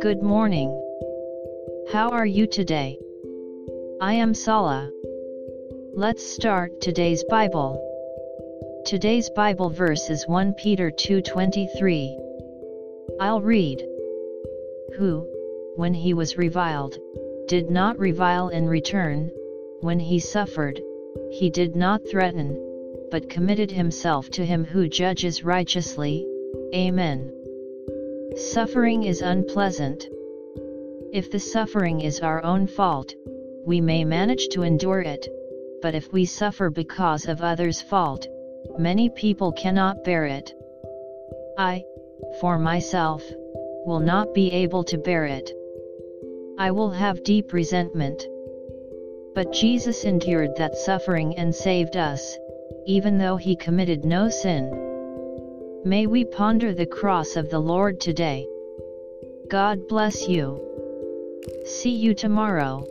Good morning. How are you today? I am Sala. Let's start today's Bible. Today's Bible verse is 1 Peter 2:23. I'll read. Who, when he was reviled, did not revile in return, when he suffered, he did not threaten, but committed himself to him who judges righteously. Amen. Suffering is unpleasant. If the suffering is our own fault, we may manage to endure it, but if we suffer because of others' fault, many people cannot bear it. I, for myself, will not be able to bear it. I will have deep resentment. But Jesus endured that suffering and saved us, even though he committed no sin. May we ponder the cross of the Lord today. God bless you. See you tomorrow.